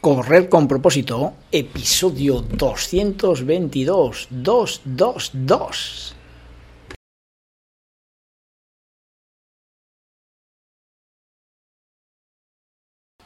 Correr con propósito, episodio 222, 222.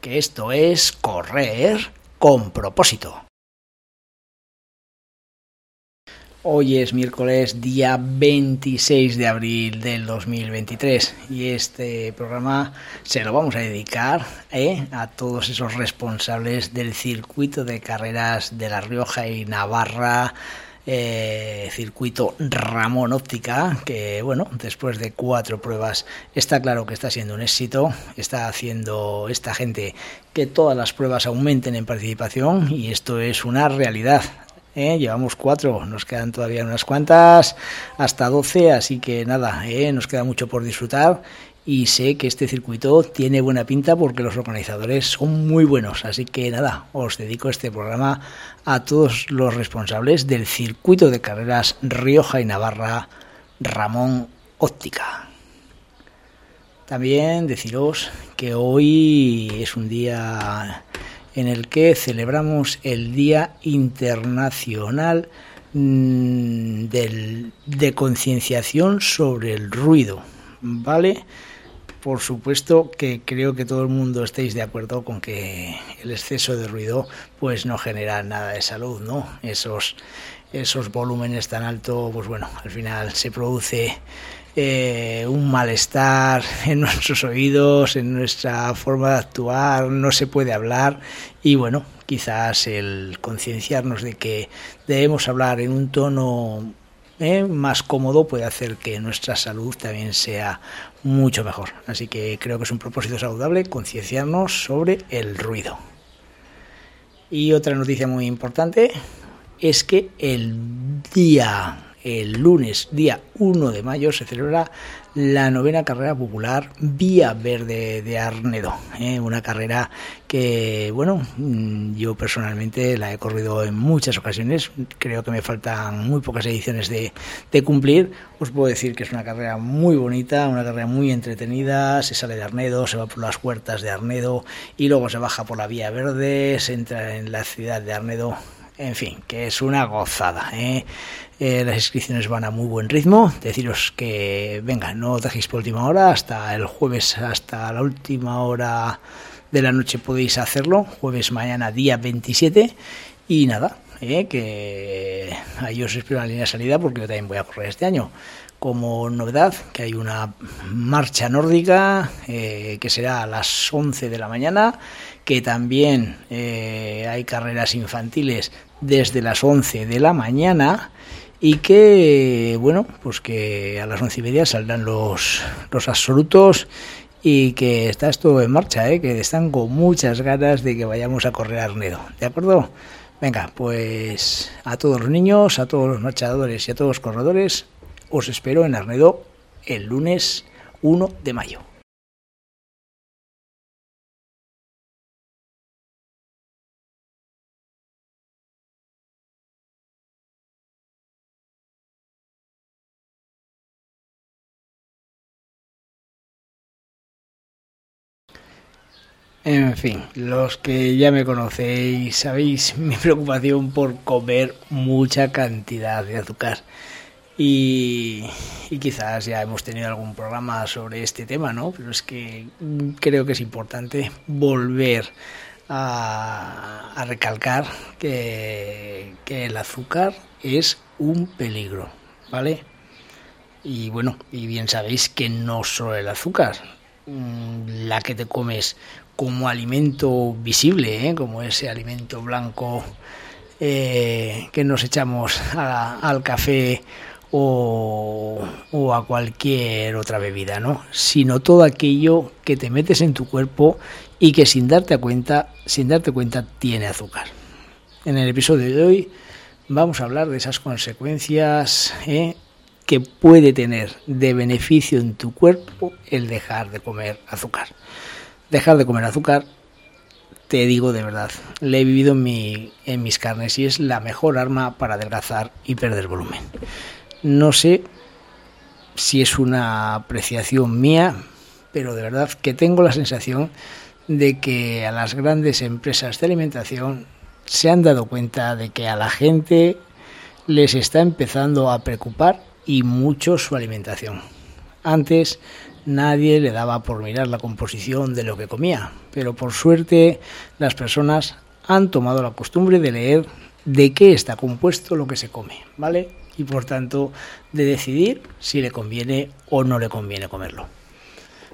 que esto es correr con propósito. Hoy es miércoles día 26 de abril del 2023 y este programa se lo vamos a dedicar ¿eh? a todos esos responsables del circuito de carreras de La Rioja y Navarra eh, circuito Ramón Óptica, que bueno, después de cuatro pruebas está claro que está siendo un éxito, está haciendo esta gente que todas las pruebas aumenten en participación y esto es una realidad. ¿eh? Llevamos cuatro, nos quedan todavía unas cuantas, hasta doce, así que nada, ¿eh? nos queda mucho por disfrutar y sé que este circuito tiene buena pinta porque los organizadores son muy buenos. Así que nada, os dedico este programa a todos los responsables del circuito de carreras Rioja y Navarra Ramón Óptica. También deciros que hoy es un día en el que celebramos el Día Internacional mm, de concienciación sobre el ruido. ¿Vale? Por supuesto que creo que todo el mundo estéis de acuerdo con que el exceso de ruido pues no genera nada de salud, ¿no? Esos, esos volúmenes tan altos, pues bueno, al final se produce eh, un malestar en nuestros oídos, en nuestra forma de actuar, no se puede hablar y bueno, quizás el concienciarnos de que debemos hablar en un tono ¿eh? más cómodo puede hacer que nuestra salud también sea mucho mejor. Así que creo que es un propósito saludable concienciarnos sobre el ruido. Y otra noticia muy importante es que el día el lunes, día 1 de mayo, se celebra la novena carrera popular Vía Verde de Arnedo. ¿eh? Una carrera que, bueno, mm, yo personalmente la he corrido en muchas ocasiones. Creo que me faltan muy pocas ediciones de, de cumplir. Os puedo decir que es una carrera muy bonita, una carrera muy entretenida. Se sale de Arnedo, se va por las puertas de Arnedo y luego se baja por la Vía Verde, se entra en la ciudad de Arnedo en fin, que es una gozada. ¿eh? Eh, las inscripciones van a muy buen ritmo. Deciros que, venga, no dejéis por última hora, hasta el jueves, hasta la última hora de la noche podéis hacerlo, jueves mañana, día 27. Y nada, ¿eh? que ahí os espero la línea de salida porque yo también voy a correr este año. Como novedad, que hay una marcha nórdica que será a las 11 de la mañana, que también hay carreras infantiles desde las 11 de la mañana y que, bueno, pues que a las once y media saldrán los, los absolutos y que está esto en marcha, ¿eh? que están con muchas ganas de que vayamos a correr a Arnedo, ¿de acuerdo? Venga, pues a todos los niños, a todos los marchadores y a todos los corredores, os espero en Arnedo el lunes 1 de mayo. En fin, los que ya me conocéis sabéis mi preocupación por comer mucha cantidad de azúcar. Y, quizás ya hemos tenido algún programa sobre este tema, ¿no? Pero es que creo que es importante volver a, recalcar que, que el azúcar es un peligro, ¿vale? Y bueno, y bien sabéis que no solo el azúcar, mm, la que te comes como alimento visible, ¿eh? como ese alimento blanco eh, que nos echamos al café o, o, a cualquier otra bebida, ¿no? Sino todo aquello que te metes en tu cuerpo y que sin darte cuenta, sin darte cuenta tiene azúcar. En el episodio de hoy vamos a hablar de esas consecuencias ¿eh? que puede tener de beneficio en tu cuerpo el dejar de comer azúcar. Dejar de comer azúcar, te digo de verdad, le he vivido en, mi, en mis carnes y es la mejor arma para adelgazar y perder volumen. No sé si es una apreciación mía, pero de verdad que tengo la sensación de que a las grandes empresas de alimentación se han dado cuenta de que a la gente les está empezando a preocupar y mucho su alimentación. Antes nadie le daba por mirar la composición de lo que comía, pero por suerte las personas han tomado la costumbre de leer de qué está compuesto lo que se come, ¿vale? Y por tanto de decidir si le conviene o no le conviene comerlo.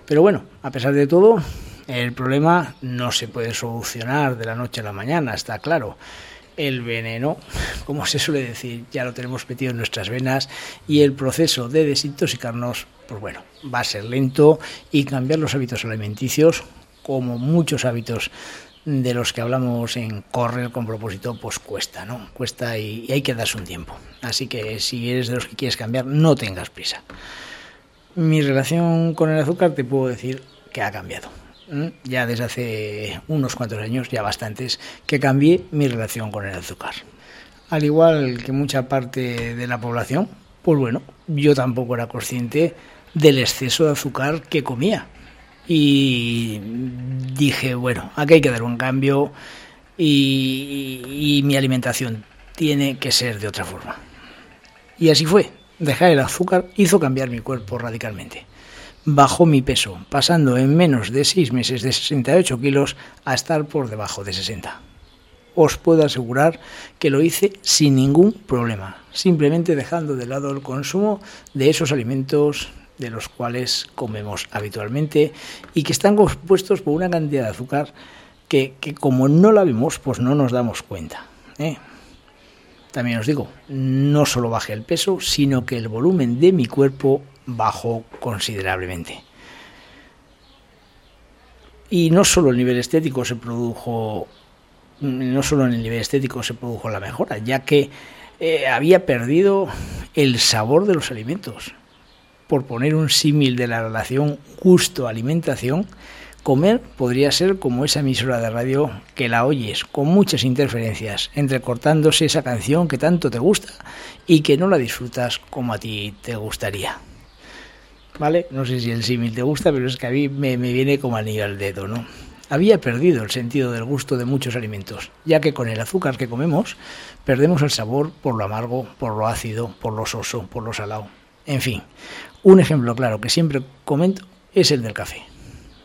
Pero bueno, a pesar de todo, el problema no se puede solucionar de la noche a la mañana, está claro el veneno, como se suele decir, ya lo tenemos metido en nuestras venas y el proceso de desintoxicarnos, pues bueno, va a ser lento y cambiar los hábitos alimenticios, como muchos hábitos de los que hablamos en correr con propósito, pues cuesta, ¿no? Cuesta y, y hay que darse un tiempo. Así que si eres de los que quieres cambiar, no tengas prisa. Mi relación con el azúcar te puedo decir que ha cambiado ya desde hace unos cuantos años, ya bastantes, que cambié mi relación con el azúcar. Al igual que mucha parte de la población, pues bueno, yo tampoco era consciente del exceso de azúcar que comía. Y dije, bueno, aquí hay que dar un cambio y, y mi alimentación tiene que ser de otra forma. Y así fue. Dejar el azúcar hizo cambiar mi cuerpo radicalmente bajó mi peso, pasando en menos de seis meses de 68 kilos a estar por debajo de 60. Os puedo asegurar que lo hice sin ningún problema, simplemente dejando de lado el consumo de esos alimentos de los cuales comemos habitualmente y que están compuestos por una cantidad de azúcar que, como no la vemos, pues no nos damos cuenta. ¿eh? También os digo, no solo bajé el peso, sino que el volumen de mi cuerpo bajó considerablemente. Y no solo el nivel estético se produjo, no solo en el nivel estético se produjo la mejora, ya que eh, había perdido el sabor de los alimentos. Por poner un símil de la relación gusto-alimentación, Comer podría ser como esa emisora de radio que la oyes con muchas interferencias, entrecortándose esa canción que tanto te gusta y que no la disfrutas como a ti te gustaría. ¿Vale? No sé si el símil te gusta, pero es que a mí me, viene como anillo al dedo, ¿no? Había perdido el sentido del gusto de muchos alimentos, ya que con el azúcar que comemos perdemos el sabor por lo amargo, por lo ácido, por lo soso, por lo salado. En fin, un ejemplo claro que siempre comento es el del café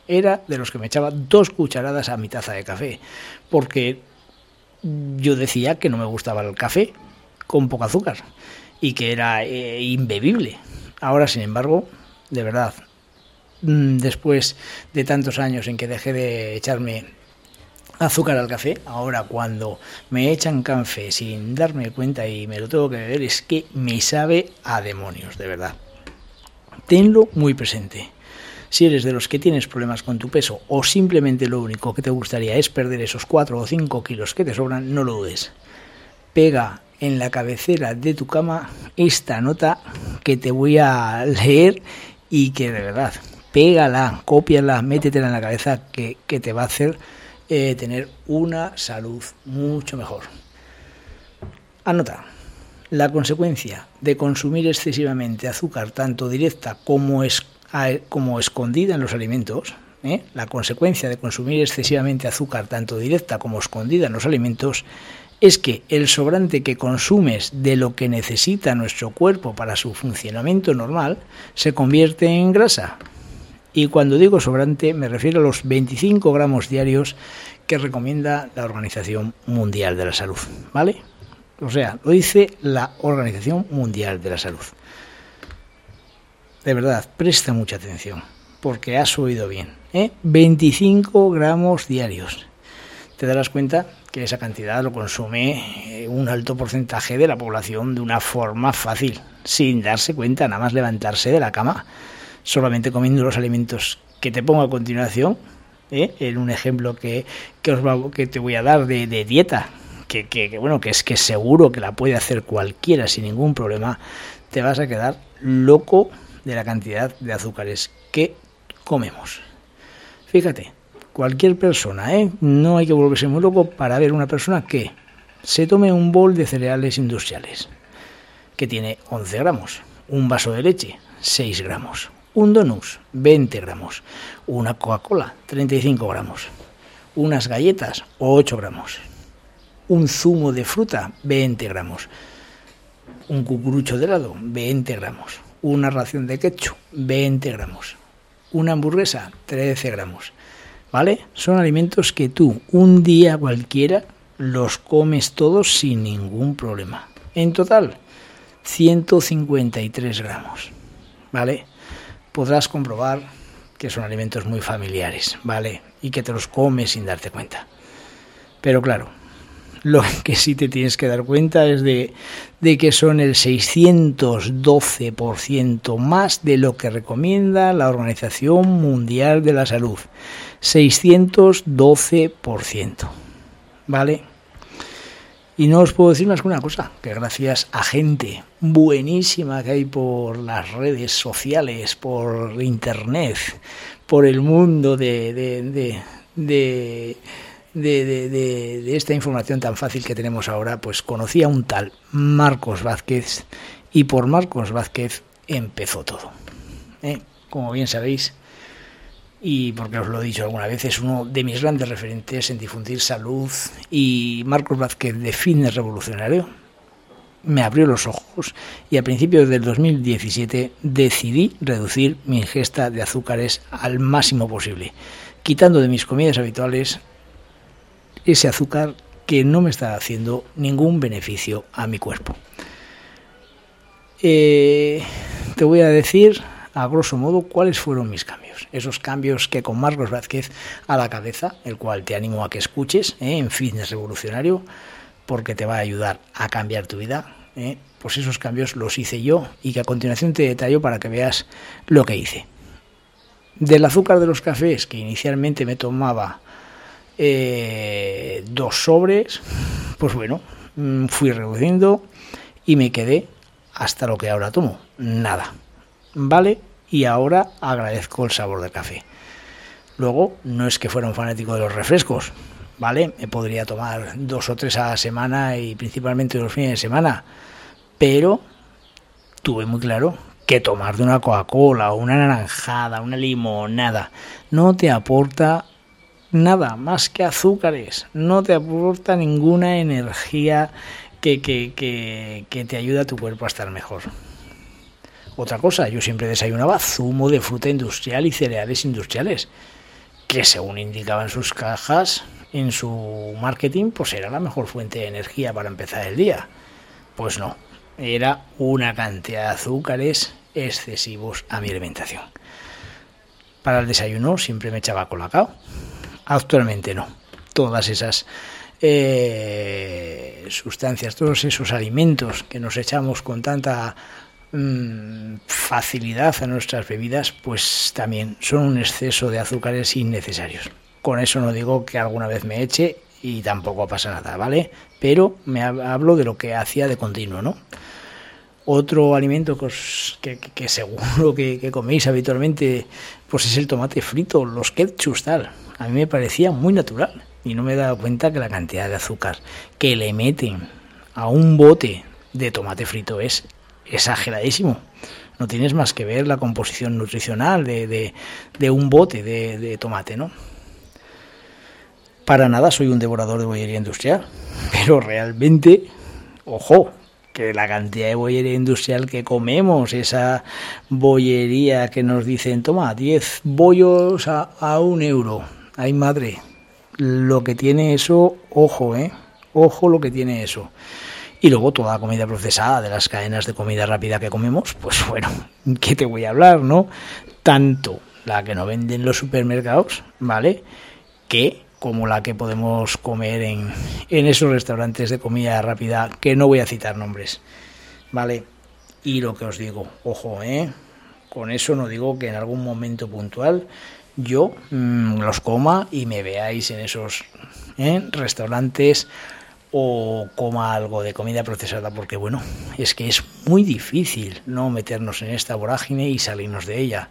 era de los que me echaba dos cucharadas a mi taza de café, porque yo decía que no me gustaba el café con poco azúcar y que era eh, imbebible. Ahora, sin embargo, de verdad, mm, después de tantos años en que dejé de echarme azúcar al café, ahora cuando me echan café sin darme cuenta y me lo tengo que beber, es que me sabe a demonios, de verdad. Tenlo muy presente. Si eres de los que tienes problemas con tu peso o simplemente lo único que te gustaría es perder esos 4 o 5 kilos que te sobran, no lo dudes. Pega en la cabecera de tu cama esta nota que te voy a leer y que de verdad, pégala, cópiala, métetela en la cabeza que, te va a hacer eh, tener una salud mucho mejor. Anota. La consecuencia de consumir excesivamente azúcar, tanto directa como es como escondida en los alimentos, ¿eh? la consecuencia de consumir excesivamente azúcar, tanto directa como escondida en los alimentos, es que el sobrante que consumes de lo que necesita nuestro cuerpo para su funcionamiento normal se convierte en grasa. Y cuando digo sobrante me refiero a los 25 gramos diarios que recomienda la Organización Mundial de la Salud. ¿Vale? O sea, lo dice la Organización Mundial de la Salud de verdad, presta mucha atención, porque has oído bien. ¿eh? 25 gramos diarios. Te darás cuenta que esa cantidad lo consume eh, un alto porcentaje de la población de una forma fácil, sin darse cuenta, nada más levantarse de la cama, solamente comiendo los alimentos que te pongo a continuación, ¿eh? en un ejemplo que, que, os que te voy a dar de, dieta, que, que, bueno, que es que seguro que la puede hacer cualquiera sin ningún problema, te vas a quedar loco de la cantidad de azúcares que comemos. Fíjate, cualquier persona, ¿eh? no hay que volverse muy loco para ver una persona que se tome un bol de cereales industriales, que tiene 11 gramos, un vaso de leche, 6 gramos, un donus, 20 gramos, una Coca-Cola, 35 gramos, unas galletas, 8 gramos, un zumo de fruta, 20 gramos, un cucurucho de helado, 20 gramos, una ración de ketchup, 20 gramos, una hamburguesa, 13 gramos. ¿Vale? Son alimentos que tú un día cualquiera los comes todos sin ningún problema. En total, 153 gramos. ¿Vale? Podrás comprobar que son alimentos muy familiares, ¿vale? Y que te los comes sin darte cuenta. Pero claro, lo que sí te tienes que dar cuenta es de, de que son el 612% más de lo que recomienda la Organización Mundial de la Salud. 612%. ¿Vale? Y no os puedo decir más que una cosa, que gracias a gente buenísima que hay por las redes sociales, por internet, por el mundo de, de, de, esta información tan fácil que tenemos ahora, pues conocí a un tal Marcos Vázquez y por Marcos Vázquez empezó todo. ¿eh? Como bien sabéis, y porque os lo he dicho alguna vez, es uno de mis grandes referentes en difundir salud y Marcos Vázquez de Fitness Revolucionario me abrió los ojos y a principios del 2017 decidí reducir mi ingesta de azúcares al máximo posible, quitando de mis comidas habituales ese azúcar que no me está haciendo ningún beneficio a mi cuerpo. Eh, te voy a decir, a grosso modo, cuáles fueron mis cambios. Esos cambios que con Marcos Vázquez a la cabeza, el cual te animo a que escuches eh, en Fitness Revolucionario, porque te va a ayudar a cambiar tu vida. Eh, pues esos cambios los hice yo y que a continuación te detallo para que veas lo que hice. Del azúcar de los cafés que inicialmente me tomaba eh, dos sobres, pues bueno, mm, fui reduciendo y me quedé hasta lo que ahora tomo, nada. ¿Vale? Y ahora agradezco el sabor del café. Luego, no es que fuera un fanático de los refrescos, ¿vale? Me podría tomar dos o tres a la semana y principalmente los fines de semana, pero tuve muy claro que tomar de una Coca-Cola, una naranjada, una limonada, no te aporta nada más que azúcares, no te aporta ninguna energía que, que, que, te ayude a tu cuerpo a estar mejor. Otra cosa, yo siempre desayunaba zumo de fruta industrial y cereales industriales, que según indicaban sus cajas en su marketing, pues era la mejor fuente de energía para empezar el día. Pues no, era una cantidad de azúcares excesivos a mi alimentación. Para el desayuno siempre me echaba colacao, Actualmente no. Todas esas eh, sustancias, todos esos alimentos que nos echamos con tanta mm, facilidad a nuestras bebidas, pues también son un exceso de azúcares innecesarios. Con eso no digo que alguna vez me eche y tampoco pasa nada, ¿vale? Pero me hablo de lo que hacía de continuo, ¿no? Otro alimento que, que, seguro que, que, coméis habitualmente, pues es el tomate frito, los ketchup, tal a mí me parecía muy natural y no me he dado cuenta que la cantidad de azúcar que le meten a un bote de tomate frito es exageradísimo. No tienes más que ver la composición nutricional de, de, un bote de, de, tomate, ¿no? Para nada soy un devorador de bollería industrial, pero realmente, ojo, que la cantidad de bollería industrial que comemos, esa bollería que nos dicen, toma, 10 bollos a, un euro, Ay, madre, lo que tiene eso, ojo, ¿eh? Ojo lo que tiene eso. Y luego toda la comida procesada de las cadenas de comida rápida que comemos, pues bueno, ¿qué te voy a hablar, no? Tanto la que nos venden los supermercados, ¿vale? Que como la que podemos comer en, esos restaurantes de comida rápida, que no voy a citar nombres, ¿vale? Y lo que os digo, ojo, ¿eh? Con eso no digo que en algún momento puntual yo mm, los coma y me veáis en esos ¿eh? restaurantes o coma algo de comida procesada porque bueno es que es muy difícil no meternos en esta vorágine y salirnos de ella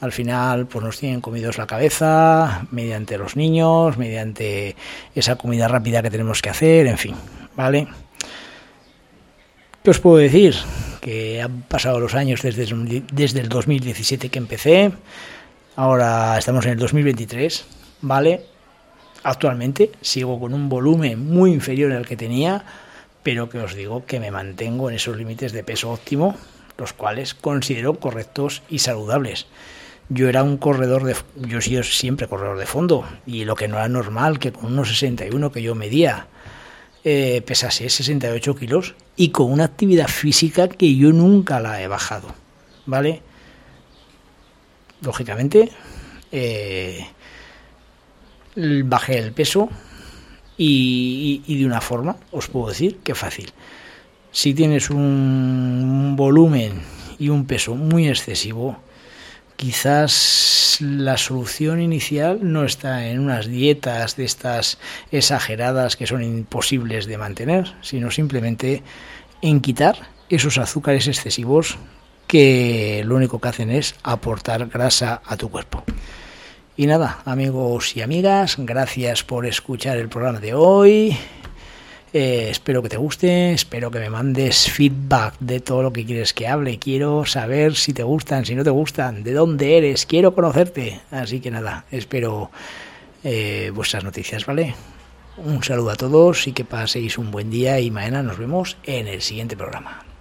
al final pues nos tienen comidos la cabeza mediante los niños mediante esa comida rápida que tenemos que hacer en fin vale ¿Qué os puedo decir? Que han pasado los años desde, desde el 2017 que empecé, ahora estamos en el 2023, ¿vale? Actualmente sigo con un volumen muy inferior al que tenía, pero que os digo que me mantengo en esos límites de peso óptimo, los cuales considero correctos y saludables. Yo era un corredor de yo he sido siempre corredor de fondo y lo que no era normal que con unos 61 que yo medía eh, pesase 68 kilos y con una actividad física que yo nunca la he bajado, ¿vale? Lógicamente, eh, bajé el peso y, de una forma, os puedo decir que fácil. Si tienes un volumen y un peso muy excesivo, quizás la solución inicial no está en unas dietas de estas exageradas que son imposibles de mantener, sino simplemente en quitar esos azúcares excesivos que lo único que hacen es aportar grasa a tu cuerpo. Y nada, amigos y amigas, gracias por escuchar el programa de hoy. Eh, espero que te guste, espero que me mandes feedback de todo lo que quieres que hable. Quiero saber si te gustan, si no te gustan, de dónde eres, quiero conocerte. Así que nada, espero eh, vuestras noticias, ¿vale? Un saludo a todos y que paséis un buen día y mañana nos vemos en el siguiente programa.